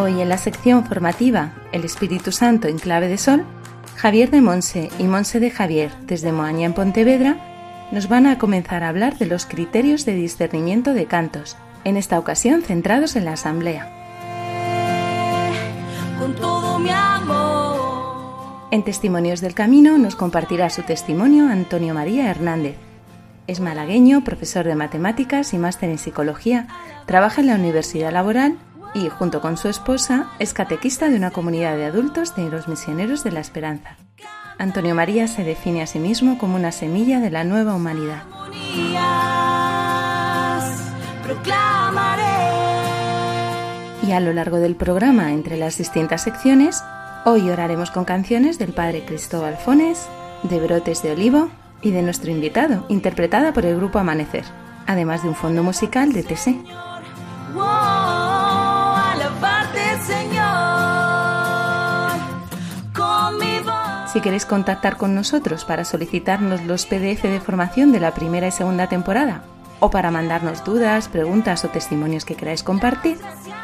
Hoy en la sección formativa El Espíritu Santo en clave de sol, Javier de Monse y Monse de Javier desde Moaña en Pontevedra nos van a comenzar a hablar de los criterios de discernimiento de cantos, en esta ocasión centrados en la asamblea. con todo mi amor. En Testimonios del Camino nos compartirá su testimonio Antonio María Hernández. Es malagueño, profesor de matemáticas y máster en psicología, trabaja en la Universidad Laboral y, junto con su esposa, es catequista de una comunidad de adultos de los misioneros de la esperanza. Antonio María se define a sí mismo como una semilla de la nueva humanidad. Y a lo largo del programa, entre las distintas secciones, hoy oraremos con canciones del Padre Cristóbal Fones, de Brotes de Olivo y de nuestro invitado, interpretada por el grupo Amanecer, además de un fondo musical de TC. Si queréis contactar con nosotros para solicitarnos los PDF de formación de la primera y segunda temporada, o para mandarnos dudas, preguntas o testimonios que queráis compartir,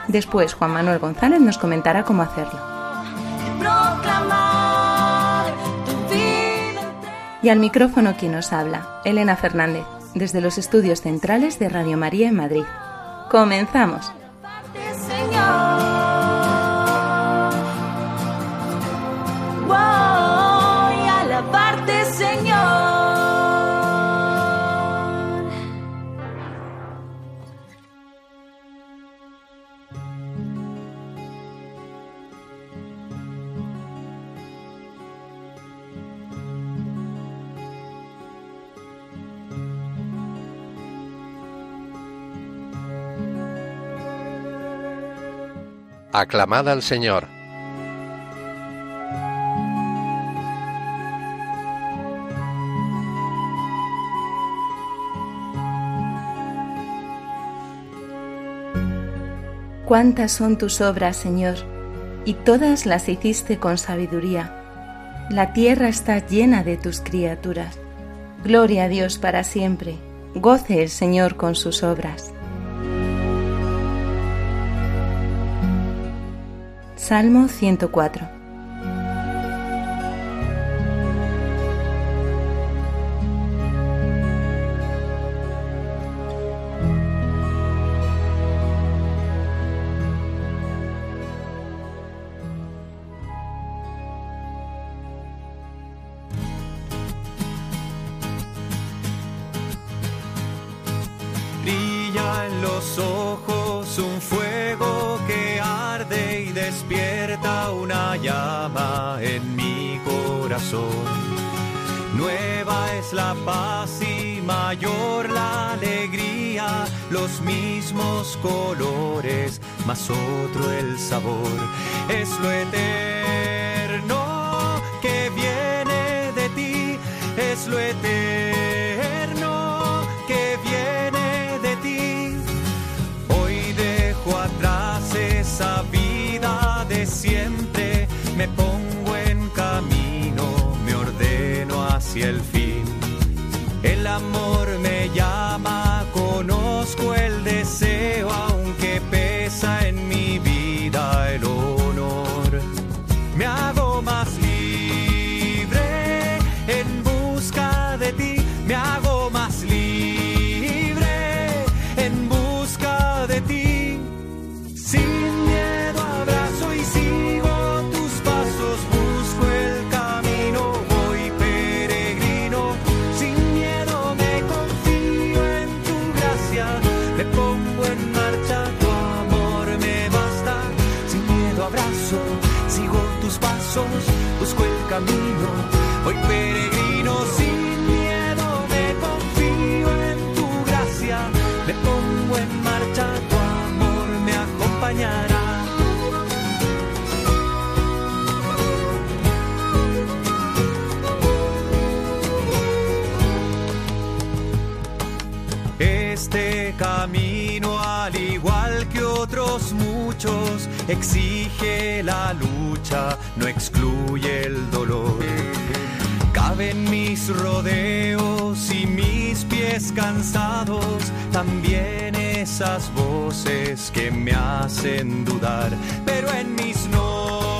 después Juan Manuel González nos comentará cómo hacerlo. y al micrófono quien nos habla, Elena Fernández, desde los estudios centrales de Radio María en Madrid. Comenzamos. Señor. Aclamad al Señor. Cuántas son tus obras, Señor, y todas las hiciste con sabiduría. La tierra está llena de tus criaturas. Gloria a Dios para siempre. Goce el Señor con sus obras. Salmo 104 es lo eterno que viene de ti, es lo eterno que viene de ti. Hoy dejo atrás esa vida de siempre, me pongo en camino, me ordeno hacia el fin. El amor me llama, conozco el deseo aunque pesa en mí. Exige la lucha, no excluye el dolor. Caben mis rodeos y mis pies cansados, también esas voces que me hacen dudar, pero en mis noches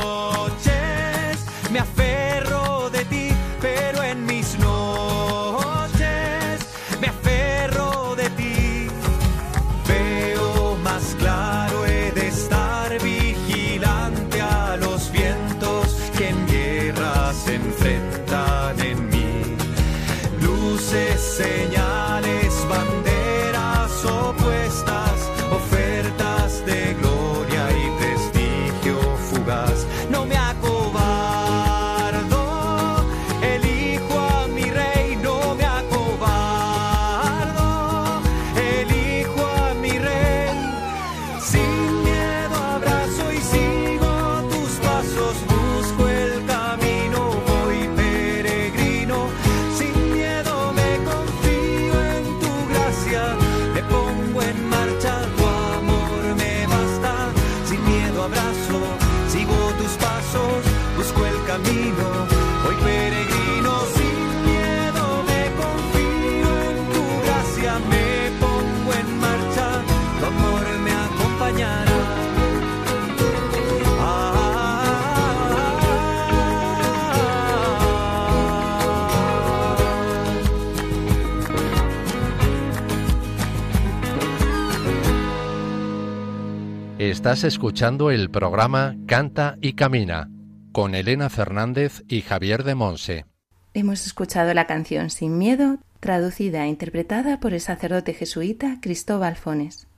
Estás escuchando el programa Canta y Camina con Elena Fernández y Javier de Monse. Hemos escuchado la canción Sin Miedo, traducida e interpretada por el sacerdote jesuita Cristóbal Fones.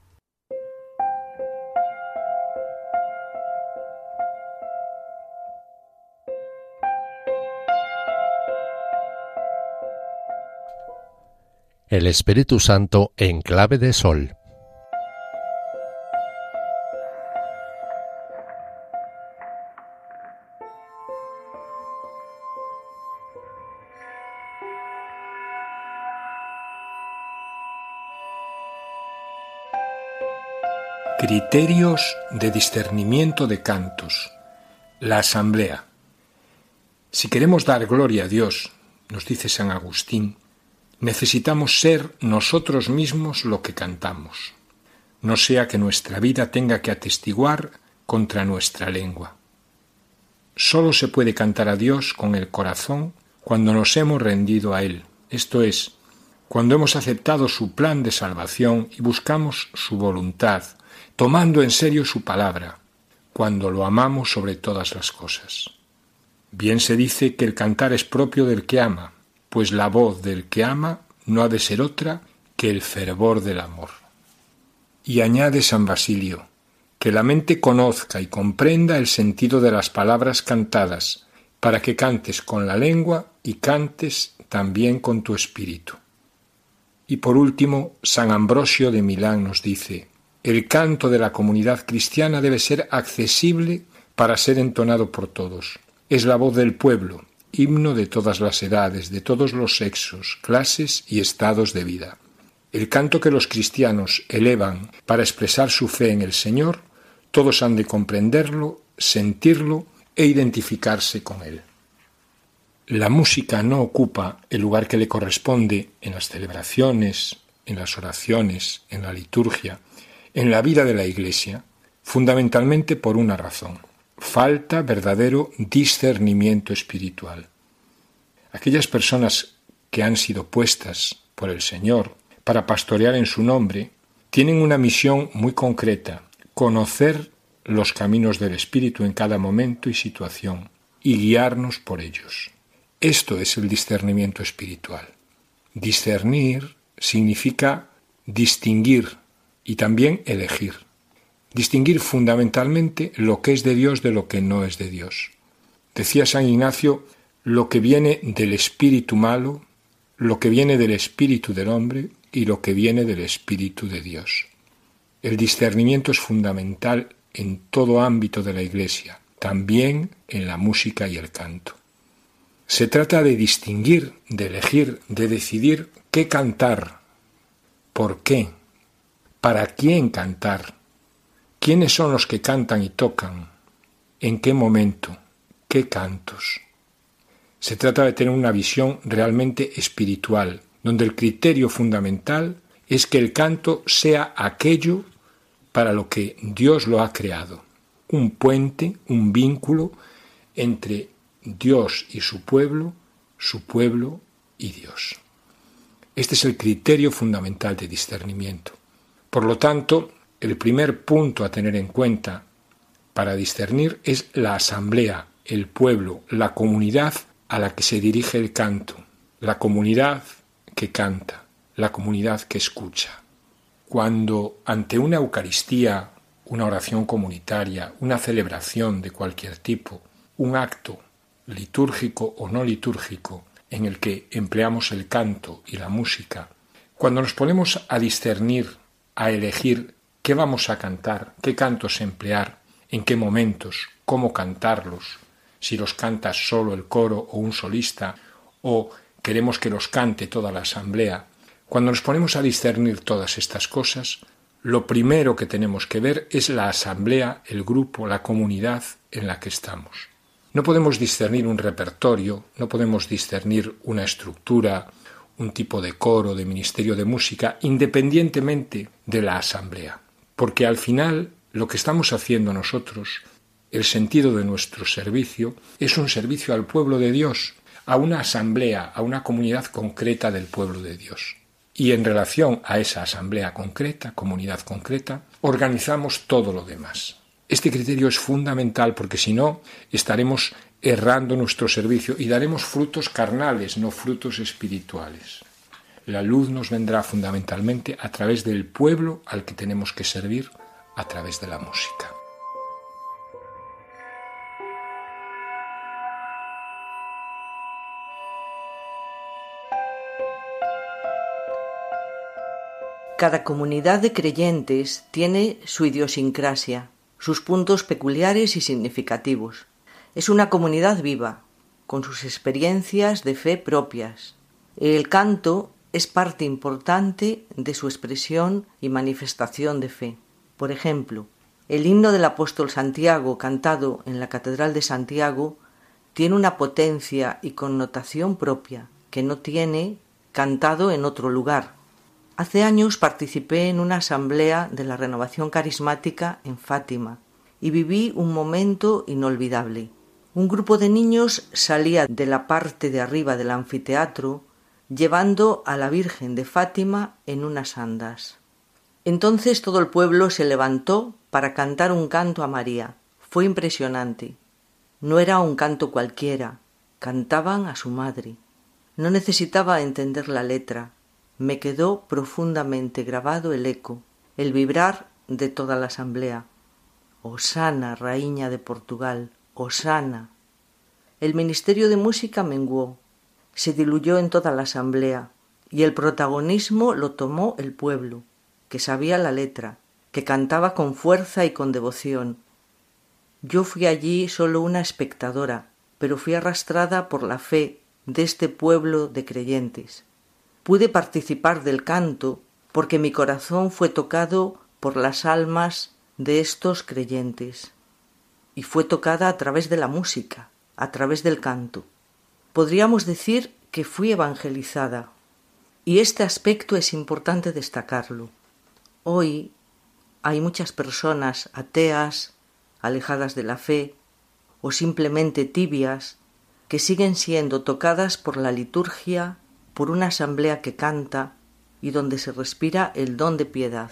El Espíritu Santo en clave de sol. Criterios de discernimiento de cantos. La asamblea. Si queremos dar gloria a Dios, nos dice San Agustín, necesitamos ser nosotros mismos lo que cantamos, no sea que nuestra vida tenga que atestiguar contra nuestra lengua. Solo se puede cantar a Dios con el corazón cuando nos hemos rendido a Él, esto es, cuando hemos aceptado su plan de salvación y buscamos su voluntad, tomando en serio su palabra, cuando lo amamos sobre todas las cosas. Bien se dice que el cantar es propio del que ama, pues la voz del que ama no ha de ser otra que el fervor del amor. Y añade San Basilio, que la mente conozca y comprenda el sentido de las palabras cantadas, para que cantes con la lengua y cantes también con tu espíritu. Y por último, San Ambrosio de Milán nos dice, el canto de la comunidad cristiana debe ser accesible para ser entonado por todos. Es la voz del pueblo, himno de todas las edades, de todos los sexos, clases y estados de vida. El canto que los cristianos elevan para expresar su fe en el Señor, todos han de comprenderlo, sentirlo e identificarse con él. la música no ocupa el lugar que le corresponde en las celebraciones, en las oraciones, en la liturgia, en la vida de la Iglesia, fundamentalmente por una razón. Falta verdadero discernimiento espiritual. Aquellas personas que han sido puestas por el Señor para pastorear en su nombre, tienen una misión muy concreta, conocer los caminos del Espíritu en cada momento y situación y guiarnos por ellos. Esto es el discernimiento espiritual. Discernir significa distinguir y también elegir. Distinguir fundamentalmente lo que es de Dios de lo que no es de Dios. Decía San Ignacio, lo que viene del espíritu malo, lo que viene del espíritu del hombre y lo que viene del espíritu de Dios. El discernimiento es fundamental en todo ámbito de la Iglesia, también en la música y el canto. Se trata de distinguir, de elegir, de decidir qué cantar, por qué, para quién cantar, quiénes son los que cantan y tocan, en qué momento, qué cantos. Se trata de tener una visión realmente espiritual, donde el criterio fundamental es que el canto sea aquello para lo que Dios lo ha creado, un puente, un vínculo entre Dios y su pueblo, su pueblo y Dios. Este es el criterio fundamental de discernimiento. Por lo tanto, el primer punto a tener en cuenta para discernir es la asamblea, el pueblo, la comunidad a la que se dirige el canto, la comunidad que canta, la comunidad que escucha. Cuando ante una Eucaristía, una oración comunitaria, una celebración de cualquier tipo, un acto litúrgico o no litúrgico, en el que empleamos el canto y la música, cuando nos ponemos a discernir, a elegir qué vamos a cantar, qué cantos emplear, en qué momentos, cómo cantarlos, si los canta solo el coro o un solista, o queremos que los cante toda la asamblea, cuando nos ponemos a discernir todas estas cosas, lo primero que tenemos que ver es la asamblea, el grupo, la comunidad en la que estamos. No podemos discernir un repertorio, no podemos discernir una estructura, un tipo de coro, de ministerio de música, independientemente de la asamblea. Porque al final lo que estamos haciendo nosotros, el sentido de nuestro servicio, es un servicio al pueblo de Dios, a una asamblea, a una comunidad concreta del pueblo de Dios. Y en relación a esa asamblea concreta, comunidad concreta, organizamos todo lo demás. Este criterio es fundamental porque si no estaremos errando nuestro servicio y daremos frutos carnales, no frutos espirituales. La luz nos vendrá fundamentalmente a través del pueblo al que tenemos que servir, a través de la música. Cada comunidad de creyentes tiene su idiosincrasia, sus puntos peculiares y significativos. Es una comunidad viva, con sus experiencias de fe propias. El canto es parte importante de su expresión y manifestación de fe. Por ejemplo, el himno del apóstol Santiago cantado en la Catedral de Santiago tiene una potencia y connotación propia que no tiene cantado en otro lugar. Hace años participé en una asamblea de la renovación carismática en Fátima y viví un momento inolvidable. Un grupo de niños salía de la parte de arriba del anfiteatro llevando a la Virgen de Fátima en unas andas. Entonces todo el pueblo se levantó para cantar un canto a María. Fue impresionante. No era un canto cualquiera, cantaban a su madre. No necesitaba entender la letra, me quedó profundamente grabado el eco, el vibrar de toda la asamblea. Osana, raíña de Portugal, Osana. El ministerio de música menguó, se diluyó en toda la asamblea, y el protagonismo lo tomó el pueblo, que sabía la letra, que cantaba con fuerza y con devoción. Yo fui allí solo una espectadora, pero fui arrastrada por la fe de este pueblo de creyentes pude participar del canto porque mi corazón fue tocado por las almas de estos creyentes y fue tocada a través de la música, a través del canto. Podríamos decir que fui evangelizada, y este aspecto es importante destacarlo. Hoy hay muchas personas ateas, alejadas de la fe, o simplemente tibias, que siguen siendo tocadas por la liturgia, por una asamblea que canta y donde se respira el don de piedad.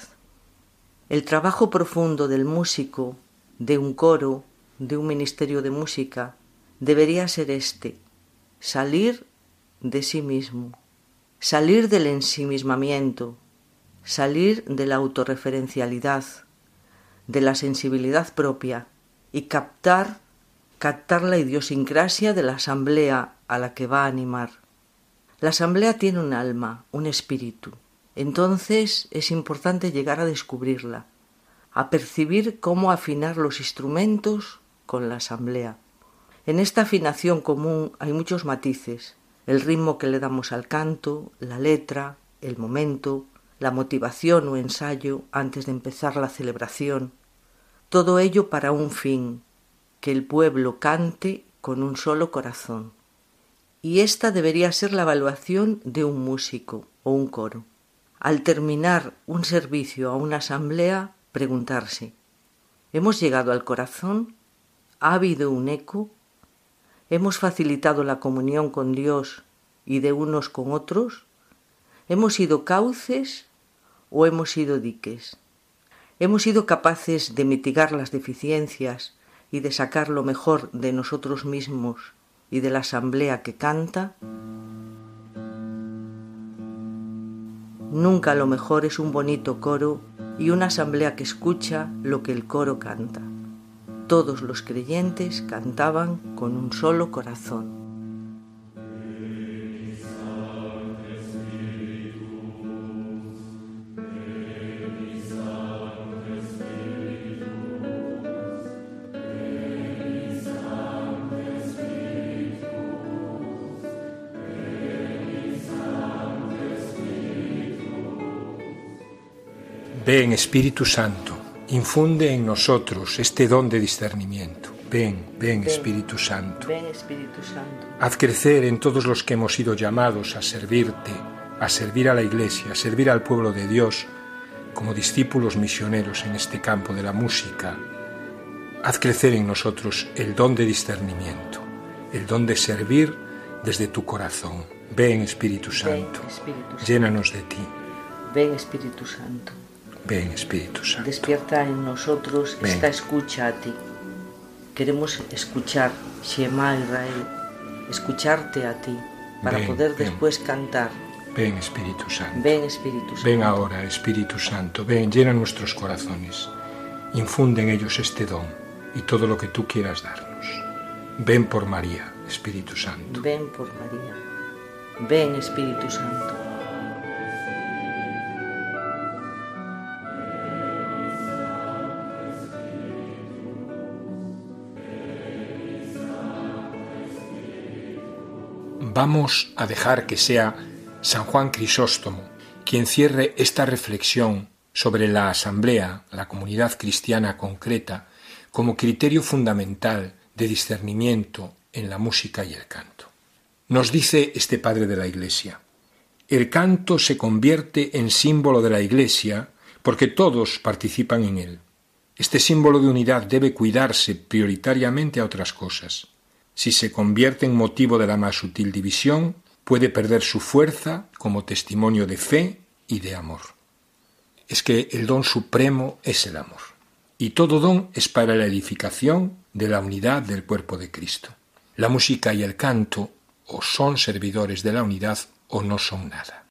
El trabajo profundo del músico, de un coro, de un ministerio de música, debería ser este, salir de sí mismo, salir del ensimismamiento, salir de la autorreferencialidad, de la sensibilidad propia y captar captar la idiosincrasia de la asamblea a la que va a animar. La asamblea tiene un alma, un espíritu. Entonces es importante llegar a descubrirla, a percibir cómo afinar los instrumentos con la asamblea. En esta afinación común hay muchos matices, el ritmo que le damos al canto, la letra, el momento, la motivación o ensayo antes de empezar la celebración, todo ello para un fin, que el pueblo cante con un solo corazón. Y esta debería ser la evaluación de un músico o un coro. Al terminar un servicio a una asamblea, preguntarse, ¿hemos llegado al corazón? ¿Ha habido un eco? ¿Hemos facilitado la comunión con Dios y de unos con otros? ¿Hemos sido cauces o hemos sido diques? ¿Hemos sido capaces de mitigar las deficiencias y de sacar lo mejor de nosotros mismos y de la asamblea que canta, nunca lo mejor es un bonito coro y una asamblea que escucha lo que el coro canta. Todos los creyentes cantaban con un solo corazón. Ven Espíritu Santo, infunde en nosotros este don de discernimiento. Ven, ven Espíritu Santo. Ven Espíritu Santo. Haz crecer en todos los que hemos sido llamados a servirte, a servir a la Iglesia, a servir al pueblo de Dios, como discípulos misioneros en este campo de la música. Haz crecer en nosotros el don de discernimiento, el don de servir desde tu corazón. Ven Espíritu Santo, Ven, Espíritu Santo. llénanos de ti. Ven Espíritu Santo. Ven Espíritu Santo. Despierta en nosotros Ven. esta escucha a ti. Queremos escuchar Shema Israel, escucharte a ti, para Ven, poder ven. después cantar. Ven Espíritu Santo. Ven Espíritu Santo. Ven ahora, Espíritu Santo, ven, llena nuestros corazones, infunde en ellos este don y todo lo que tú quieras darnos. Ven por María, Espíritu Santo. Ven por María. Ven Espíritu Santo. Vamos a dejar que sea San Juan Crisóstomo quien cierre esta reflexión sobre la asamblea, la comunidad cristiana concreta, como criterio fundamental de discernimiento en la música y el canto. Nos dice este padre de la Iglesia, el canto se convierte en símbolo de la Iglesia porque todos participan en él. Este símbolo de unidad debe cuidarse prioritariamente a otras cosas. Si se convierte en motivo de la más sutil división, puede perder su fuerza como testimonio de fe y de amor. Es que el don supremo es el amor. Y todo don es para la edificación de la unidad del cuerpo de Cristo. La música y el canto o son servidores de la unidad o no son nada.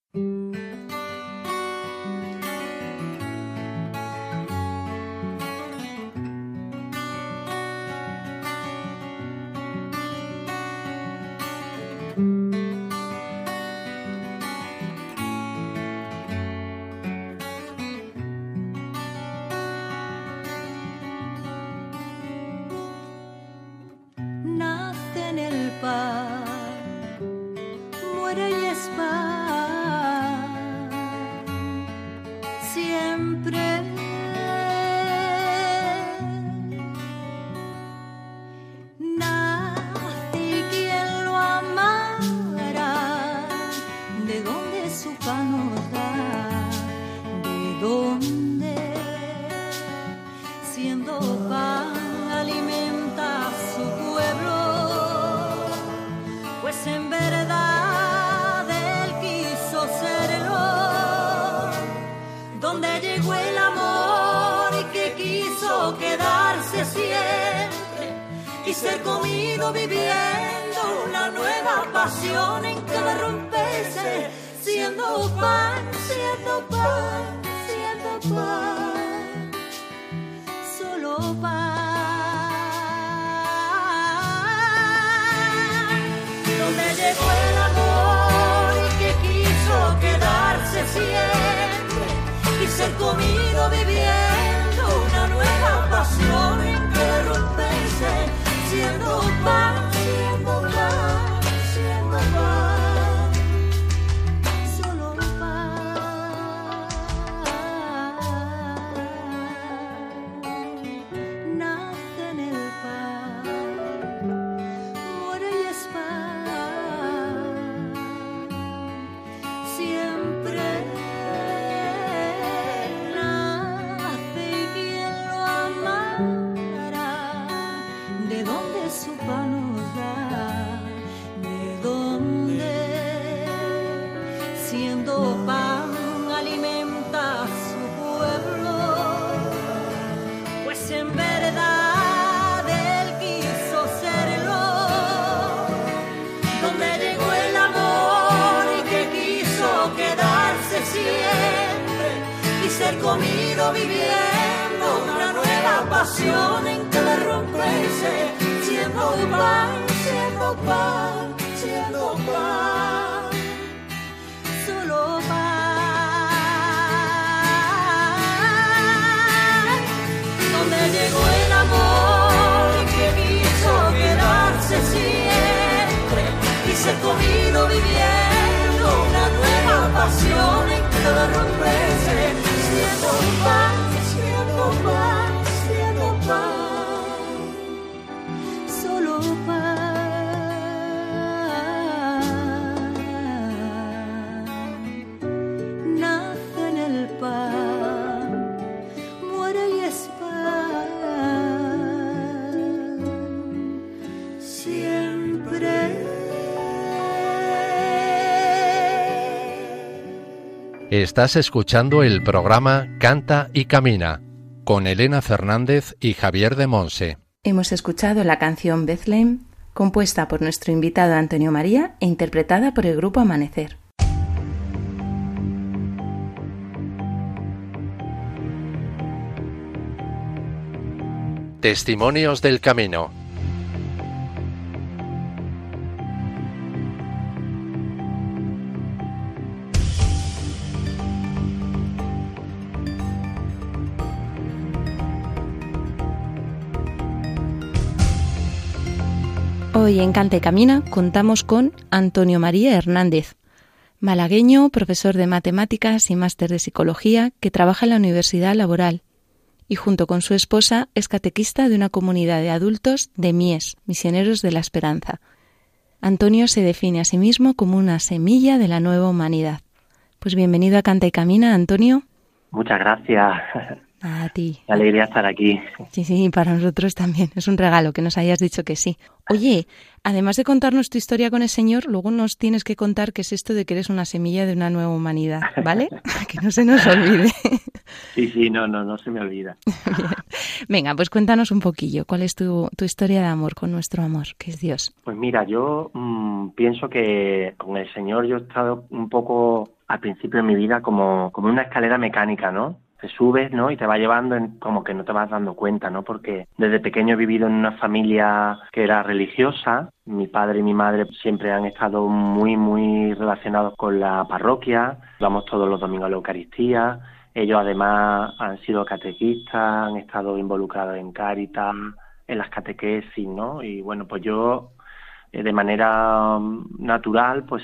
Comido viviendo una nueva pasión en cada romperse, siendo pan, siendo pan, siendo pan, solo pan. Donde llegó el amor que quiso quedarse siempre y ser comido viviendo una nueva pasión en cada romperse, siendo pan, siendo pan, Estás escuchando el programa Canta y Camina con Elena Fernández y Javier de Monse. Hemos escuchado la canción Bethlehem, compuesta por nuestro invitado Antonio María e interpretada por el grupo Amanecer. Testimonios del Camino. Hoy en Canta y Camina contamos con Antonio María Hernández, malagueño, profesor de matemáticas y máster de psicología que trabaja en la Universidad Laboral y junto con su esposa es catequista de una comunidad de adultos de Mies, Misioneros de la Esperanza. Antonio se define a sí mismo como una semilla de la nueva humanidad. Pues bienvenido a Canta y Camina, Antonio. Muchas gracias. A ti. Qué alegría estar aquí. Sí, sí, para nosotros también. Es un regalo que nos hayas dicho que sí. Oye, además de contarnos tu historia con el Señor, luego nos tienes que contar qué es esto de que eres una semilla de una nueva humanidad, ¿vale? que no se nos olvide. Sí, sí, no, no, no se me olvida. Venga, pues cuéntanos un poquillo. ¿Cuál es tu, tu historia de amor con nuestro amor, que es Dios? Pues mira, yo mmm, pienso que con el Señor yo he estado un poco al principio de mi vida como, como una escalera mecánica, ¿no? Te subes, ¿no? Y te va llevando en, como que no te vas dando cuenta, ¿no? Porque desde pequeño he vivido en una familia que era religiosa. Mi padre y mi madre siempre han estado muy, muy relacionados con la parroquia. Vamos todos los domingos a la Eucaristía. Ellos además han sido catequistas, han estado involucrados en Cáritas, en las catequesis, ¿no? Y bueno, pues yo eh, de manera um, natural, pues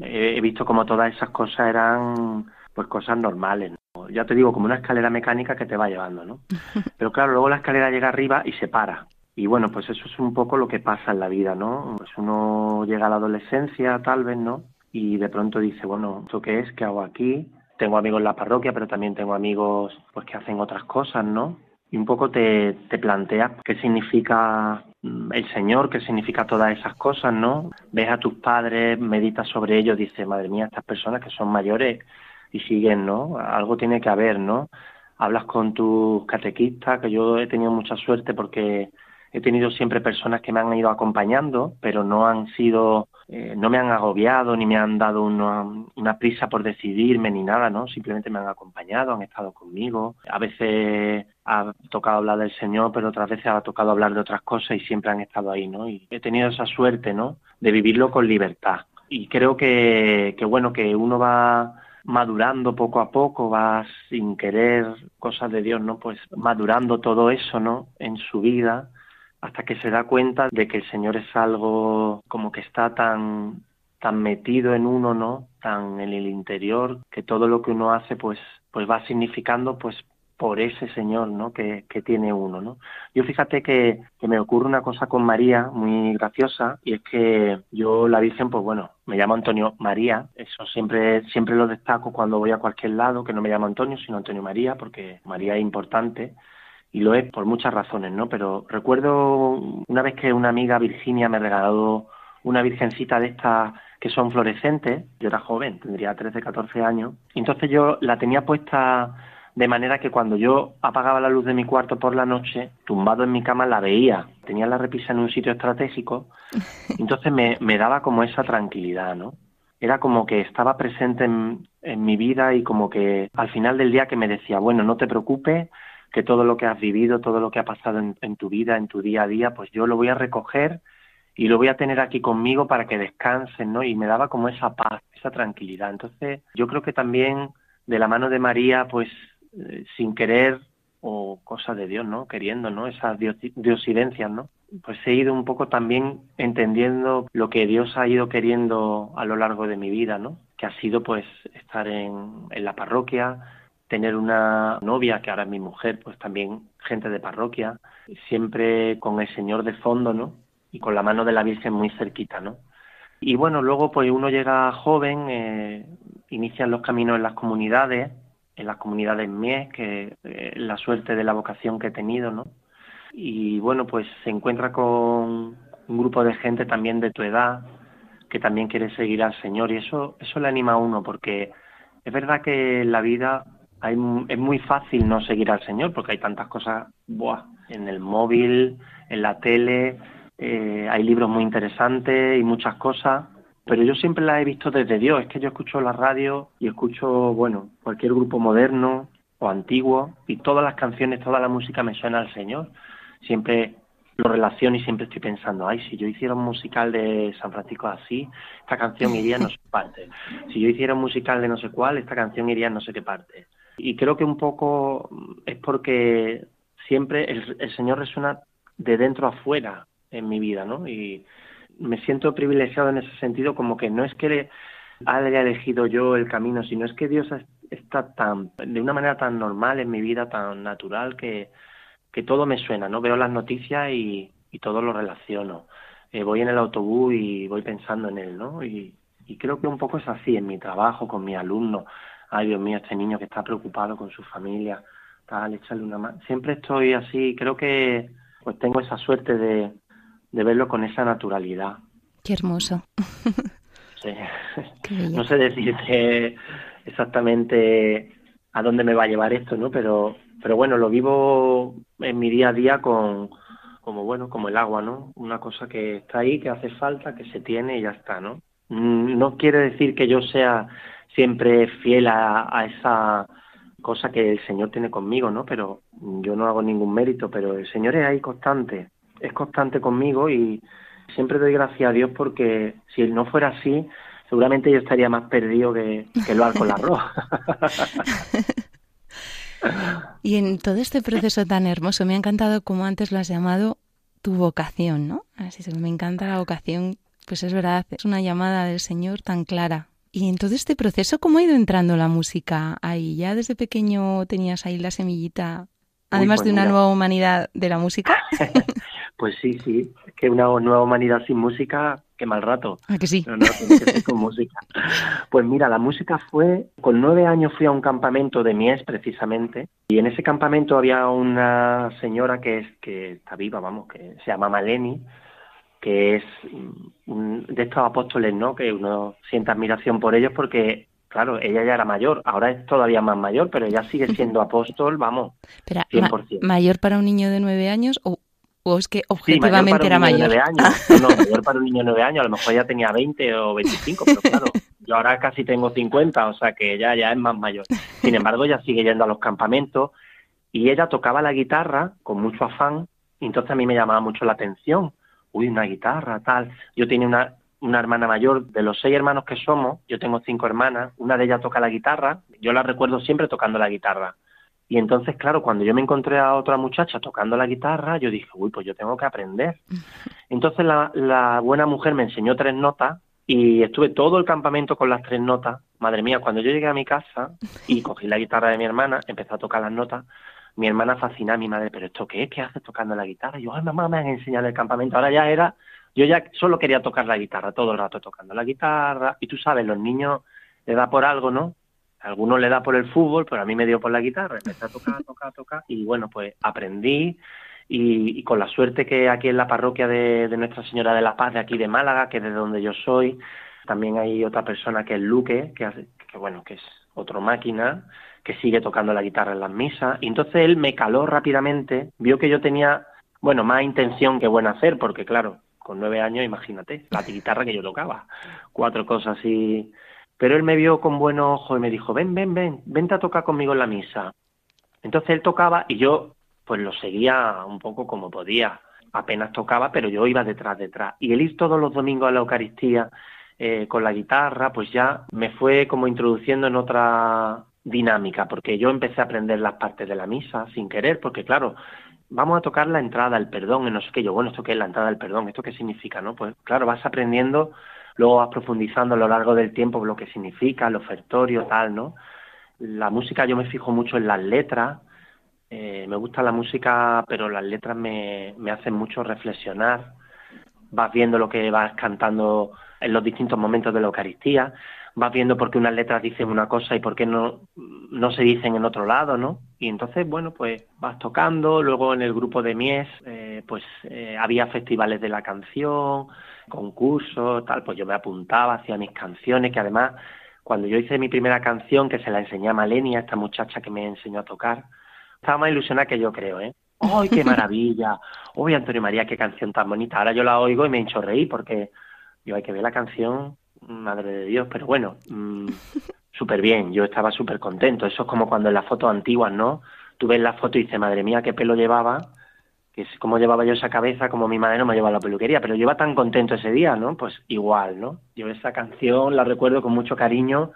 he visto como todas esas cosas eran pues cosas normales, ¿no? ya te digo, como una escalera mecánica que te va llevando, ¿no? Pero claro, luego la escalera llega arriba y se para. Y bueno, pues eso es un poco lo que pasa en la vida, ¿no? Pues uno llega a la adolescencia, tal vez, ¿no? Y de pronto dice, bueno, ¿esto qué es? ¿Qué hago aquí? tengo amigos en la parroquia, pero también tengo amigos pues que hacen otras cosas, ¿no? Y un poco te, te planteas qué significa mm, el Señor, qué significa todas esas cosas, ¿no? Ves a tus padres, meditas sobre ellos, dices, madre mía, estas personas que son mayores y siguen, ¿no? Algo tiene que haber, ¿no? Hablas con tus catequistas, que yo he tenido mucha suerte porque he tenido siempre personas que me han ido acompañando, pero no han sido, eh, no me han agobiado ni me han dado una, prisa por decidirme ni nada, ¿no? Simplemente me han acompañado, han estado conmigo. A veces ha tocado hablar del Señor, pero otras veces ha tocado hablar de otras cosas y siempre han estado ahí, ¿no? Y he tenido esa suerte, ¿no? De vivirlo con libertad. Y creo que, que bueno, que uno va madurando poco a poco, va sin querer cosas de Dios, ¿no? Pues madurando todo eso, ¿no? En su vida hasta que se da cuenta de que el Señor es algo como que está tan tan metido en uno, ¿no? Tan en el interior que todo lo que uno hace pues pues va significando pues por ese Señor, ¿no? Que, que tiene uno, ¿no? Yo fíjate que, que, me ocurre una cosa con María muy graciosa y es que yo la Virgen, pues bueno, me llamo Antonio María, eso siempre siempre lo destaco cuando voy a cualquier lado, que no me llamo Antonio, sino Antonio María, porque María es importante y lo es por muchas razones, ¿no? Pero recuerdo una vez que una amiga Virginia me regaló una virgencita de estas que son fluorescentes, yo era joven, tendría 13, 14 años, y entonces yo la tenía puesta de manera que cuando yo apagaba la luz de mi cuarto por la noche, tumbado en mi cama, la veía. Tenía la repisa en un sitio estratégico, entonces me, me daba como esa tranquilidad, ¿no? Era como que estaba presente en, en mi vida y como que al final del día que me decía, bueno, no te preocupes, que todo lo que has vivido, todo lo que ha pasado en, tu vida, en tu día a día, pues yo lo voy a recoger y lo voy a tener aquí conmigo para que descansen, ¿no? Y me daba como esa paz, esa tranquilidad. Entonces, yo creo que también de la mano de María, pues eh, sin querer o cosa de Dios, ¿no? Queriendo, ¿no? Esas diosidencias, ¿no? Pues he ido un poco también entendiendo lo que Dios ha ido queriendo a lo largo de mi vida, ¿no? Que ha sido pues estar en, en la parroquia, tener una novia, que ahora es mi mujer, pues también gente de parroquia, siempre con el Señor de fondo, ¿no? Y con la mano de la Virgen muy cerquita, ¿no? Y bueno, luego pues uno llega joven, eh, inician los caminos en las comunidades, en las comunidades mies, que eh, la suerte de la vocación que he tenido, ¿no? Y bueno, pues se encuentra con un grupo de gente también de tu edad, que también quiere seguir al Señor, y eso, eso le anima a uno, porque es verdad que en la vida es muy fácil no seguir al Señor porque hay tantas cosas buah, en el móvil, en la tele, eh, hay libros muy interesantes y muchas cosas, pero yo siempre las he visto desde Dios. Es que yo escucho la radio y escucho, bueno, cualquier grupo moderno o antiguo y todas las canciones, toda la música me suena al Señor. Siempre lo relaciono y siempre estoy pensando, ay, si yo hiciera un musical de San Francisco así, esta canción iría en no sé qué parte. Si yo hiciera un musical de no sé cuál, esta canción iría en no sé qué parte. Y creo que un poco es porque siempre el, Señor resuena de dentro a fuera en mi vida, ¿no? Y me siento privilegiado en ese sentido, como que no es que haya elegido yo el camino, sino es que Dios está tan, de una manera tan normal en mi vida, tan natural, que, que todo me suena, ¿no? Veo las noticias y, y todo lo relaciono. Eh, voy en el autobús y voy pensando en él, ¿no? Y, y creo que un poco es así en mi trabajo, con mis alumnos ay Dios mío, este niño que está preocupado con su familia, tal, échale una mano. Siempre estoy así, creo que pues tengo esa suerte de, de verlo con esa naturalidad. Qué hermoso. Sí. no sé decirte exactamente a dónde me va a llevar esto, ¿no? Pero, pero bueno, lo vivo en mi día a día con, como bueno, como el agua, ¿no? Una cosa que está ahí, que hace falta, que se tiene y ya está, ¿no? Mm, no quiere decir que yo sea siempre fiel a, esa cosa que el Señor tiene conmigo, ¿no? Pero yo no hago ningún mérito, pero el Señor es ahí constante, es constante conmigo y siempre doy gracias a Dios porque si Él no fuera así, seguramente yo estaría más perdido que, que el con la roja. y en todo este proceso tan hermoso, me ha encantado como antes lo has llamado tu vocación, ¿no? Así es, me encanta la vocación, pues es verdad, es una llamada del Señor tan clara y en todo este proceso, ¿cómo ha ido entrando la música ahí? ¿Ya desde pequeño tenías ahí la semillita, además pues de una nueva humanidad de la música? Pues sí, sí, es que una nueva humanidad sin música, qué mal rato. ¿A que sí? No, no, tiene que ser con música. Pues mira, la música fue, con nueve años fui a un campamento de Mies precisamente, y en ese campamento había una señora que es, que está viva, vamos, que se llama Maleni, que es un- de estos apóstoles, ¿no? Que uno siente admiración por ellos porque, claro, ella ya era mayor, ahora es todavía más mayor, pero ella sigue siendo apóstol, vamos, Espera, ma- 100%. ¿mayor para un niño de nueve años o, o es que Sí, objetivamente era mayor mayor? para un niño de 9 años. No, no, mayor para un niño de 9 años. A lo mejor ya tenía 20 o 25, pero claro, yo ahora casi tengo 50, o sea que ella ya es más mayor. Sin embargo, ella sigue yendo a los campamentos y ella tocaba la guitarra con mucho afán y entonces a mí me llamaba mucho la atención. Uy, una guitarra, tal. Yo tenía una, una hermana mayor, de los seis hermanos que somos, yo tengo cinco hermanas, una de ellas toca la guitarra, yo la recuerdo siempre tocando la guitarra. Y entonces, claro, cuando yo me encontré a otra muchacha tocando la guitarra, yo dije, uy, pues yo tengo que aprender. Entonces la, la buena mujer me enseñó tres notas y estuve todo el campamento con las tres notas. Madre mía, cuando yo llegué a mi casa y cogí la guitarra de mi hermana, empecé a tocar las notas, mi hermana fascinada a mi madre, pero ¿esto qué es? ¿Qué haces tocando la guitarra? Y yo, ay, mamá, me han enseñado en el campamento. Ahora ya era, yo ya solo quería tocar la guitarra, todo el rato tocando la guitarra. Y tú sabes, los niños le da por algo, ¿no? Algunos le da por el fútbol, pero a mí me dio por la guitarra. Empecé a tocar, tocar, tocar. Y bueno, pues aprendí. Y, y con la suerte que aquí en la parroquia de, de Nuestra Señora de la Paz, de aquí de Málaga, que es de donde yo soy, también hay otra persona que es Luque, que, que bueno, que es otro máquina, que sigue tocando la guitarra en las misas. Y entonces él me caló rápidamente, vio que yo tenía, bueno, más intención que buen hacer, porque claro, con nueve años, imagínate, la guitarra que yo tocaba, cuatro cosas así. Pero él me vio con buenos ojos y me dijo, ven, ven, ven, vente a tocar conmigo en la misa. Entonces él tocaba y yo pues lo seguía un poco como podía. Apenas tocaba, pero yo iba detrás, detrás. Y el ir todos los domingos a la Eucaristía eh, con la guitarra, pues ya me fue como introduciendo en otra dinámica, porque yo empecé a aprender las partes de la misa sin querer, porque claro, vamos a tocar la entrada, el perdón, y no sé qué, yo, bueno, ¿esto qué es la entrada del perdón? ¿Esto qué significa? no Pues claro, vas aprendiendo, luego vas profundizando a lo largo del tiempo lo que significa, el ofertorio, tal, ¿no? La música yo me fijo mucho en las letras, eh, me gusta la música, pero las letras me, me hacen mucho reflexionar. Vas viendo lo que vas cantando en los distintos momentos de la Eucaristía, vas viendo por qué unas letras dicen una cosa y por qué no, no se dicen en otro lado, ¿no? Y entonces, bueno, pues vas tocando, luego en el grupo de Mies, eh, pues eh, había festivales de la canción, concursos, tal, pues yo me apuntaba, hacía mis canciones, que además, cuando yo hice mi primera canción, que se la enseñé a Malenia, esta muchacha que me enseñó a tocar, estaba más ilusionada que yo creo, ¿eh? ¡Ay, qué maravilla! ¡Uy, Antonio María, qué canción tan bonita! Ahora yo la oigo y me hincho reír porque yo hay que ver la canción, madre de Dios, pero bueno, mm, súper bien, yo estaba súper contento. Eso es como cuando en las fotos antiguas, ¿no? Tú ves la foto y dices, madre mía, qué pelo llevaba, que es como llevaba yo esa cabeza, como mi madre no me llevaba a la peluquería, pero yo iba tan contento ese día, ¿no? Pues igual, ¿no? Yo esa canción la recuerdo con mucho cariño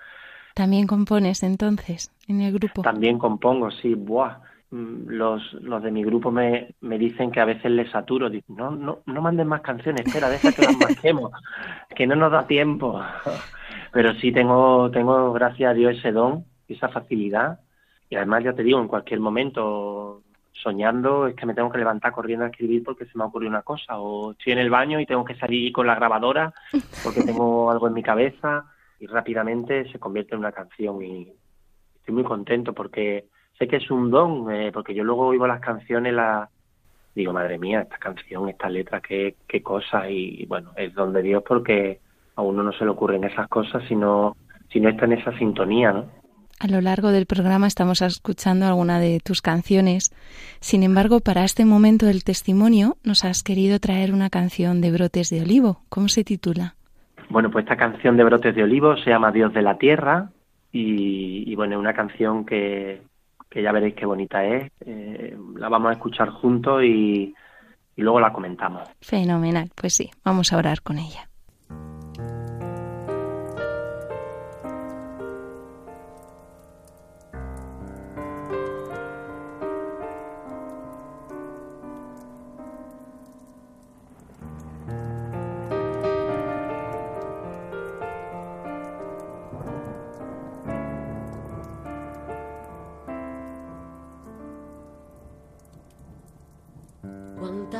¿También compones entonces en el grupo? También compongo, sí, buah. Mm, Los, los de mi grupo me, me dicen que a veces les saturo. Digo, no, no, no manden más canciones, espera, deja que las marquemos, que no nos da tiempo. Pero sí tengo, tengo, gracias a Dios, ese don, esa facilidad. Y además, ya te digo, en cualquier momento, soñando, es que me tengo que levantar corriendo a escribir porque se me ha ocurrido una cosa. O estoy en el baño y tengo que salir con la grabadora porque tengo algo en mi cabeza y rápidamente se convierte en una canción y estoy muy contento porque sé que es un don, eh, porque yo luego oigo las canciones, la digo, madre mía, esta canción, esta letra, qué, qué cosa, y bueno, es don de Dios porque a uno no se le ocurren esas cosas si no, si no está en esa sintonía, ¿no? A lo largo del programa estamos escuchando alguna de tus canciones. Sin embargo, para este momento del testimonio nos has querido traer una canción de Brotes de Olivo. ¿Cómo se titula? Bueno, pues esta canción de Brotes de Olivo se llama Dios de la Tierra y, y bueno, es una canción que, que ya veréis qué bonita es. Eh, la vamos a escuchar juntos y, y luego la comentamos. Fenomenal. Pues sí, vamos a orar con ella.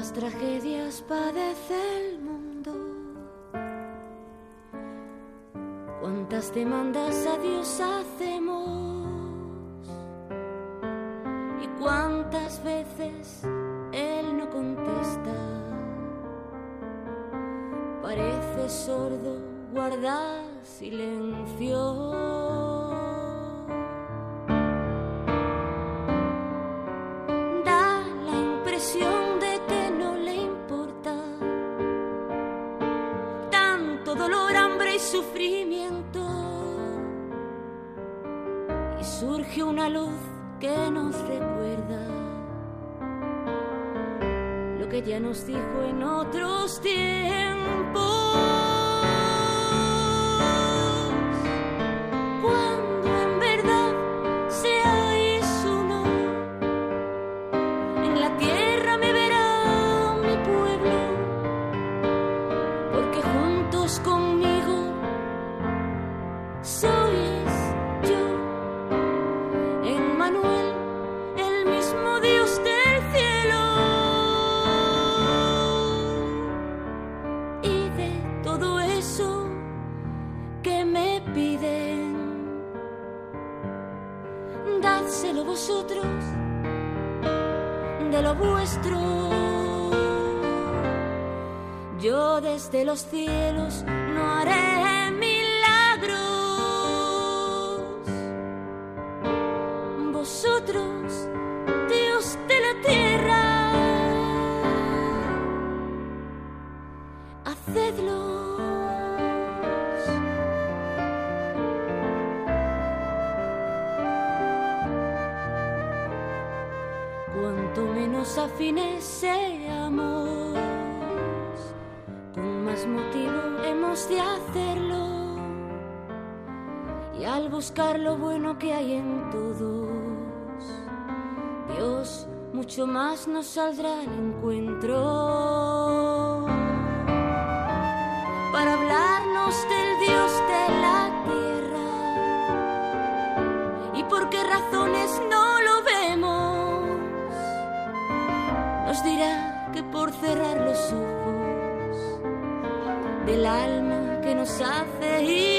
Cuántas tragedias padece el mundo, cuántas demandas a Dios hacemos y cuántas veces Él no contesta. Parece sordo, guarda silencio. Una luz que nos recuerda lo que ya nos dijo en otros tiempos. Los cielos motivo hemos de hacerlo. Y al buscar lo bueno que hay en todos, Dios mucho más nos saldrá al encuentro. Para hablarnos del Dios de la tierra. ¿Y por qué razones no lo vemos? Nos dirá que por cerrar los ojos del alma que nos hace ir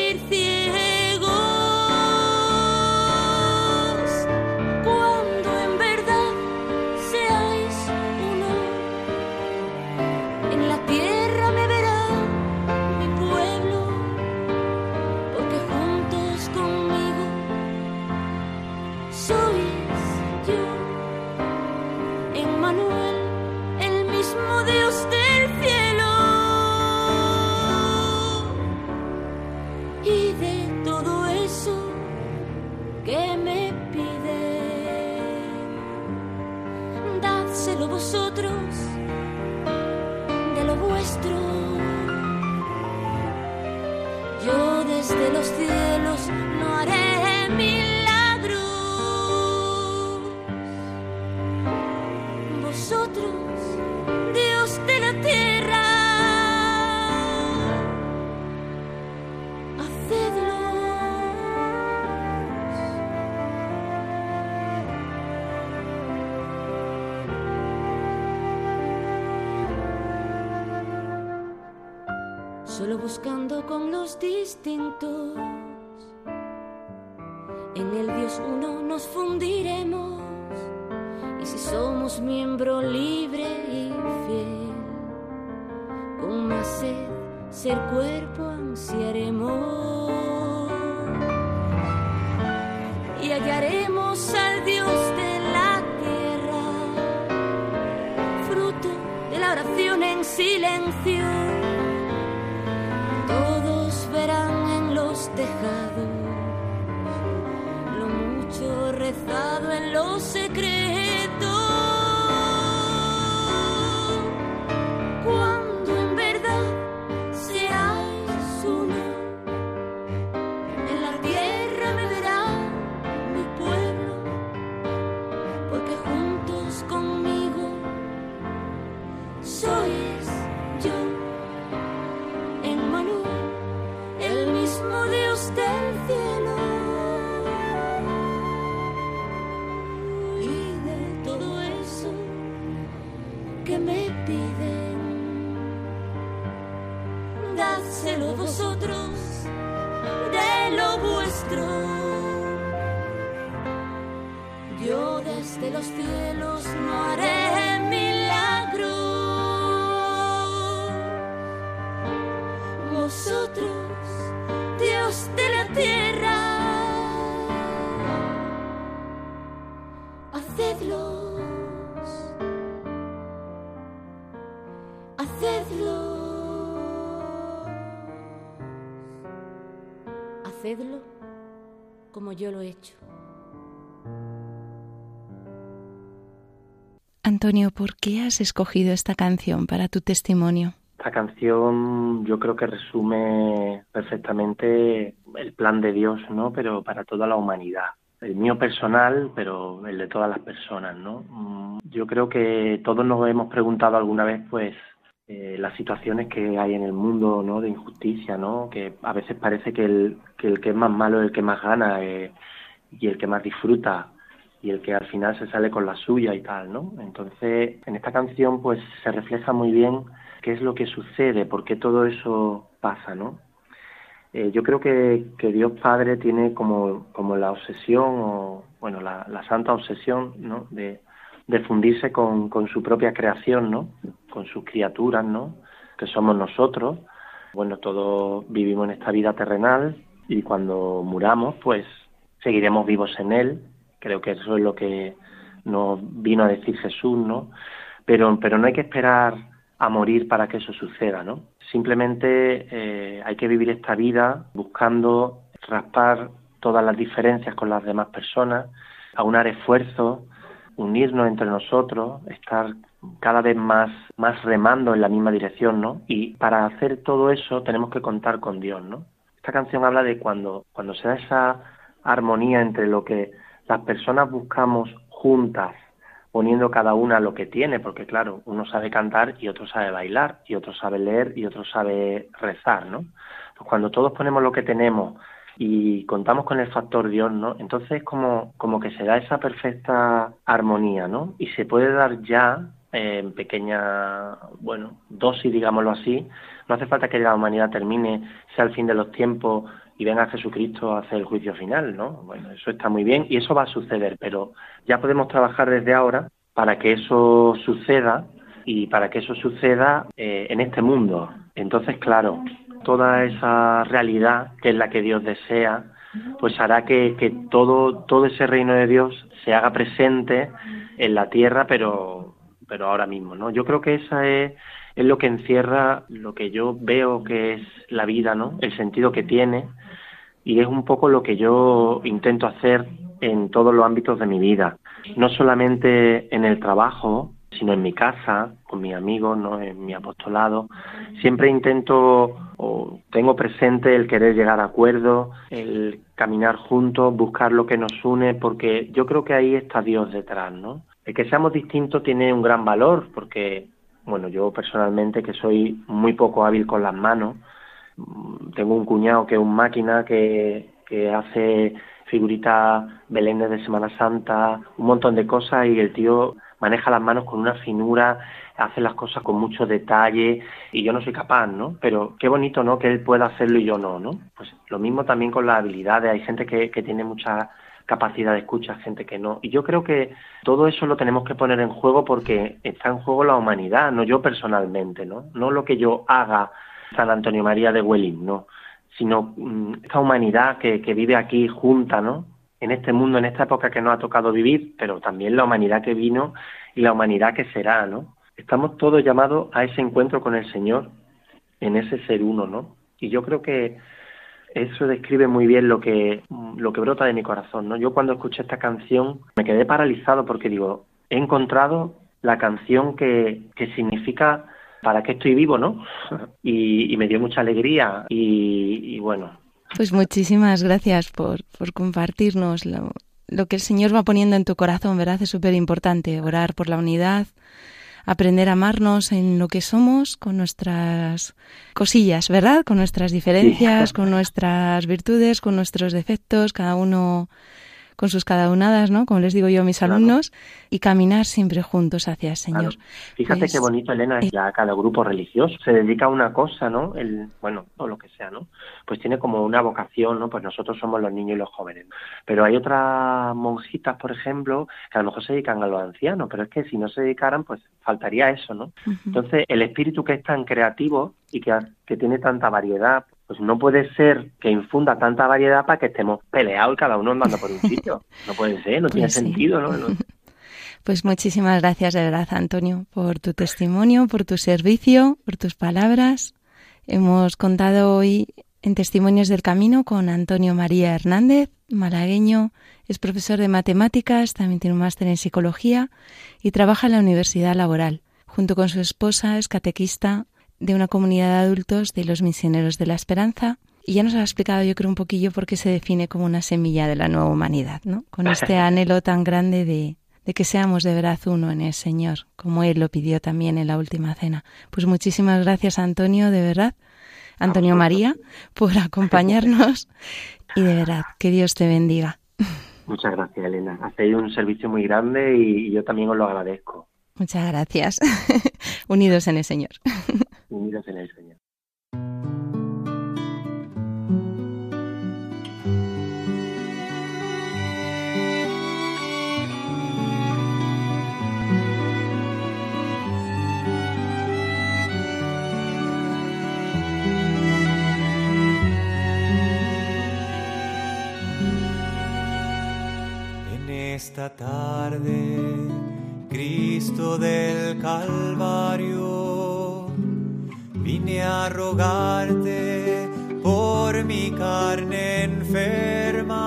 con los distintos. En el Dios uno nos fundiremos y si somos miembro libre y fiel, con más sed ser cuerpo ansiaremos y hallaremos al Dios de la tierra, fruto de la oración en silencio rezado en los secretos. Hacedlo. Hacedlo como yo lo he hecho. Antonio, ¿por qué has escogido esta canción para tu testimonio? Esta canción yo creo que resume perfectamente el plan de Dios, ¿no? Pero para toda la humanidad. El mío personal, pero el de todas las personas, ¿no? Mm, yo creo que todos nos hemos preguntado alguna vez, pues, eh, las situaciones que hay en el mundo, ¿no? De injusticia, ¿no? Que a veces parece que el que, es más malo es el que más gana eh, y el que más disfruta y el que al final se sale con la suya y tal, ¿no? Entonces, en esta canción pues se refleja muy bien qué es lo que sucede, por qué todo eso pasa, ¿no? Eh, yo creo que, que, Dios Padre tiene como, como la obsesión, o bueno, la, la santa obsesión, ¿no? De, de fundirse con, con, su propia creación, ¿no? Con sus criaturas, ¿no? Que somos nosotros. Bueno, todos vivimos en esta vida terrenal y cuando muramos, pues seguiremos vivos en Él Creo que eso es lo que nos vino a decir Jesús, ¿no? Pero, pero no hay que esperar a morir para que eso suceda, ¿no? Simplemente eh, hay que vivir esta vida buscando raspar todas las diferencias con las demás personas, aunar esfuerzos, unirnos entre nosotros, estar cada vez más, más remando en la misma dirección, ¿no? Y para hacer todo eso tenemos que contar con Dios, ¿no? Esta canción habla de cuando, cuando se da esa armonía entre lo que las personas buscamos juntas, poniendo cada una lo que tiene, porque claro, uno sabe cantar y otro sabe bailar, y otro sabe leer y otro sabe rezar, ¿no? Cuando todos ponemos lo que tenemos y contamos con el factor Dios, ¿no? Entonces como, como que se da esa perfecta armonía, ¿no? Y se puede dar ya en pequeña, bueno, dosis, digámoslo así. No hace falta que la humanidad termine, sea el fin de los tiempos y venga Jesucristo a hacer el juicio final, ¿no? Bueno, eso está muy bien y eso va a suceder, pero ya podemos trabajar desde ahora para que eso suceda y para que eso suceda eh, en este mundo. Entonces, claro, toda esa realidad que es la que Dios desea, pues hará que, que todo, todo ese reino de Dios se haga presente en la tierra, pero, pero ahora mismo, ¿no? Yo creo que esa es, es lo que encierra lo que yo veo que es la vida, ¿no? El sentido que tiene y es un poco lo que yo intento hacer en todos los ámbitos de mi vida, no solamente en el trabajo, sino en mi casa, con mis amigos, ¿no? en mi apostolado. Siempre intento o tengo presente el querer llegar a acuerdos, el caminar juntos, buscar lo que nos une, porque yo creo que ahí está Dios detrás, ¿no? El que seamos distintos tiene un gran valor, porque, bueno, yo personalmente que soy muy poco hábil con las manos, tengo un cuñado que es un máquina que, que hace figuritas belénes de Semana Santa, un montón de cosas y el tío maneja las manos con una finura, hace las cosas con mucho detalle y yo no soy capaz, ¿no? Pero qué bonito, ¿no? Que él pueda hacerlo y yo no, ¿no? Pues lo mismo también con las habilidades, hay gente que, que tiene mucha capacidad de escucha, gente que no. Y yo creo que todo eso lo tenemos que poner en juego porque está en juego la humanidad, no yo personalmente, ¿no? No lo que yo haga San Antonio María de Huelín, no, sino mm, esta humanidad que, que vive aquí junta, ¿no? En este mundo, en esta época que nos ha tocado vivir, pero también la humanidad que vino y la humanidad que será, ¿no? Estamos todos llamados a ese encuentro con el Señor, en ese ser uno, ¿no? Y yo creo que eso describe muy bien lo que, lo que brota de mi corazón, ¿no? Yo cuando escuché esta canción me quedé paralizado porque digo, he encontrado la canción que, que significa para qué estoy vivo, ¿no? Y, me dio mucha alegría y, bueno. Pues muchísimas gracias por, por compartirnos lo, lo que el Señor va poniendo en tu corazón, ¿verdad? Es súper importante orar por la unidad, aprender a amarnos en lo que somos, con nuestras cosillas, ¿verdad? Con nuestras diferencias, con nuestras virtudes, con nuestros defectos, cada uno con sus cadaunadas, ¿no? Como les digo yo a mis alumnos, y caminar siempre juntos hacia el Señor. Fíjate Pues, qué bonito, Elena, ya cada grupo religioso se dedica a una cosa, ¿no? El, bueno, o lo que sea, ¿no? Pues tiene como una vocación, ¿no? Pues nosotros somos los niños y los jóvenes. Pero hay otras monjitas, por ejemplo, que a lo mejor se dedican a los ancianos, pero es que si no se dedicaran, pues faltaría eso, ¿no? Entonces, el espíritu que es tan creativo y que, que tiene tanta variedad, pues no puede ser que infunda tanta variedad para que estemos peleados cada uno andando por un sitio. No puede ser, no tiene Pues sí. sentido, ¿no? No- Pues muchísimas gracias de verdad, Antonio, por tu testimonio, por tu servicio, por tus palabras. Hemos contado hoy en Testimonios del Camino con Antonio María Hernández, malagueño, es profesor de matemáticas, también tiene un máster en psicología y trabaja en la Universidad Laboral. Junto con su esposa es catequista de una comunidad de adultos de los misioneros de la esperanza y ya nos ha explicado yo creo un poquillo por qué se define como una semilla de la nueva humanidad, ¿no? Con este anhelo tan grande de, de que seamos de verdad uno en el Señor, como Él lo pidió también en la última cena. Pues muchísimas gracias, Antonio, de verdad, Antonio. María, por acompañarnos y de verdad, que Dios te bendiga. Muchas gracias, Elena. Hacéis un servicio muy grande y yo también os lo agradezco. Muchas gracias. Unidos en el Señor. Unidos en el Señor. Esta tarde, Cristo del Calvario, vine a rogarte por mi carne enferma,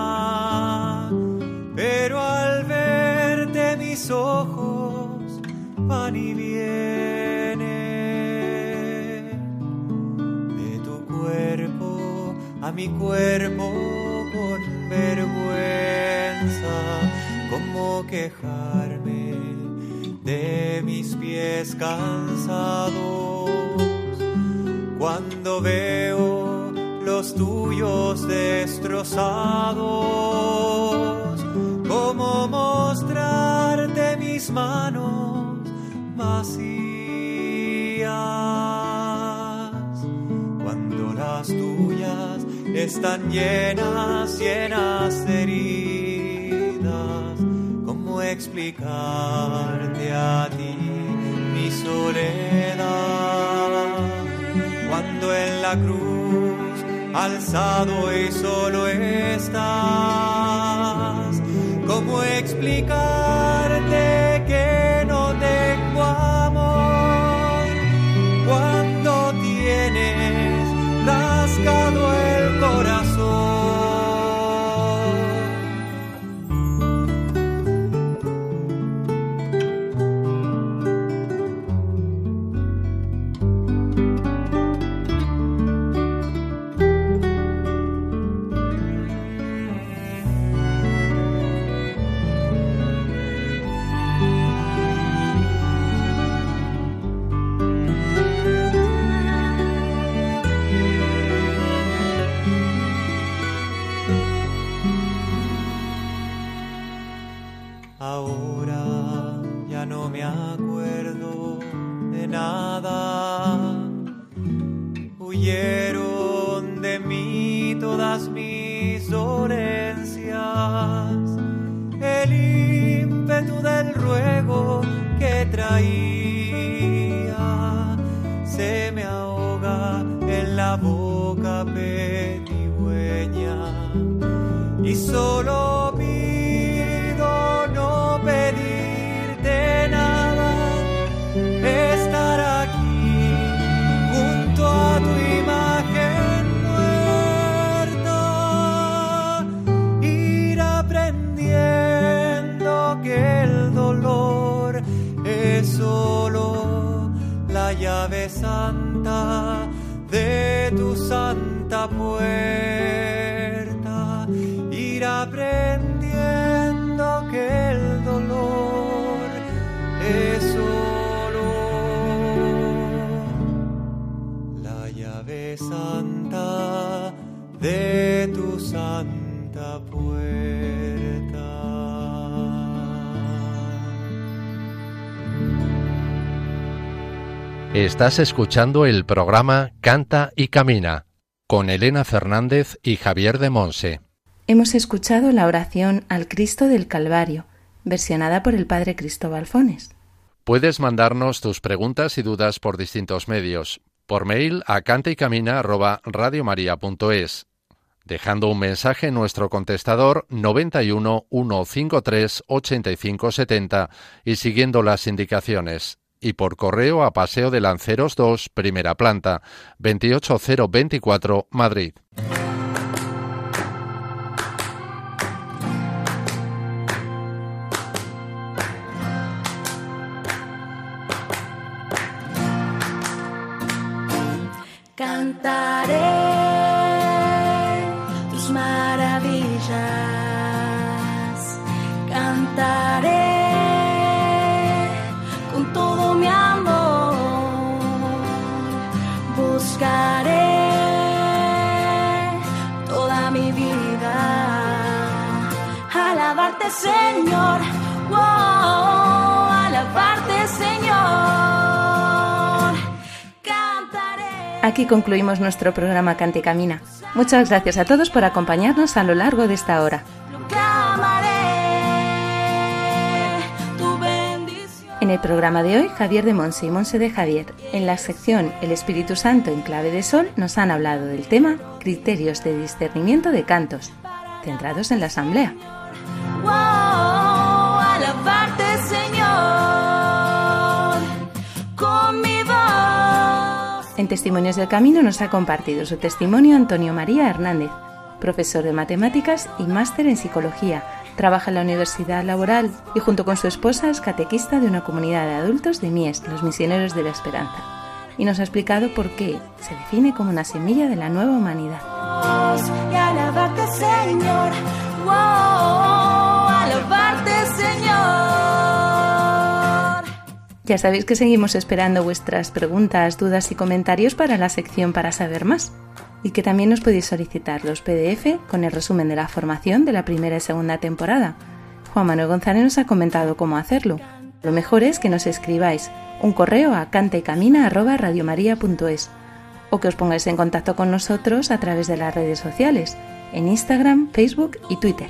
pero al verte mis ojos van y vienen de tu cuerpo a mi cuerpo con vergüenza, como quejarme de mis pies cansados cuando veo los tuyos destrozados, como mostrarte mis manos vacías cuando las tuyas están llenas, llenas de heridas. ¿Cómo explicarte a ti mi soledad? Cuando en la cruz alzado y solo estás, ¿cómo explicarte se me ahoga en la boca pedigüeña y solo Estás escuchando el programa Canta y Camina con Elena Fernández y Javier de Monse. Hemos escuchado la oración al Cristo del Calvario, versionada por el Padre Cristóbal Fones. Puedes mandarnos tus preguntas y dudas por distintos medios. Por mail a cantaycamina@radiomaria.es, dejando un mensaje en nuestro contestador 91 153 85 70 y siguiendo las indicaciones y por correo a Paseo de Lanceros 2, primera planta, 28024, Madrid. Señor. Aquí concluimos nuestro programa Cante Camina. Muchas gracias a todos por acompañarnos a lo largo de esta hora. En el programa de hoy, Javier de Monse y Monse de Javier, en la sección El Espíritu Santo en clave de sol, nos han hablado del tema Criterios de discernimiento de cantos, centrados en la asamblea. Testimonios del Camino nos ha compartido su testimonio Antonio María Hernández, profesor de matemáticas y máster en psicología. Trabaja en la Universidad Laboral y junto con su esposa es catequista de una comunidad de adultos de Mies, los misioneros de la esperanza. Y nos ha explicado por qué se define como una semilla de la nueva humanidad. Señor. Ya sabéis que seguimos esperando vuestras preguntas, dudas y comentarios para la sección para saber más y que también nos podéis solicitar los PDF con el resumen de la formación de la primera y segunda temporada. Juan Manuel González nos ha comentado cómo hacerlo. Lo mejor es que nos escribáis un correo a cantecamina@radiomaria.es o que os pongáis en contacto con nosotros a través de las redes sociales, en Instagram, Facebook y Twitter.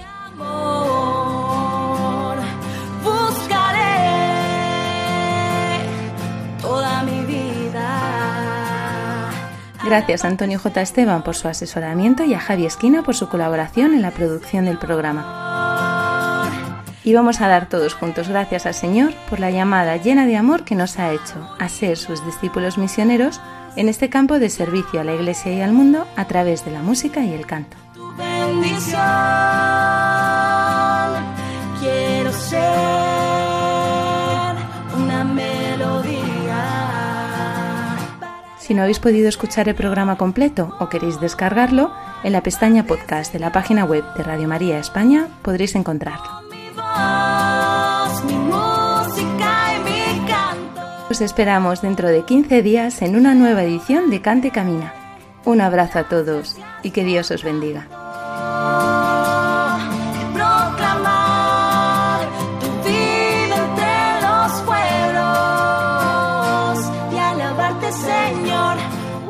Gracias a Antonio J. Esteban por su asesoramiento y a Javi Esquina por su colaboración en la producción del programa. Y vamos a dar todos juntos gracias al Señor por la llamada llena de amor que nos ha hecho a ser sus discípulos misioneros en este campo de servicio a la Iglesia y al mundo a través de la música y el canto. Si no habéis podido escuchar el programa completo o queréis descargarlo, en la pestaña podcast de la página web de Radio María España podréis encontrarlo. Os esperamos dentro de 15 días en una nueva edición de Cante Camina. Un abrazo a todos y que Dios os bendiga.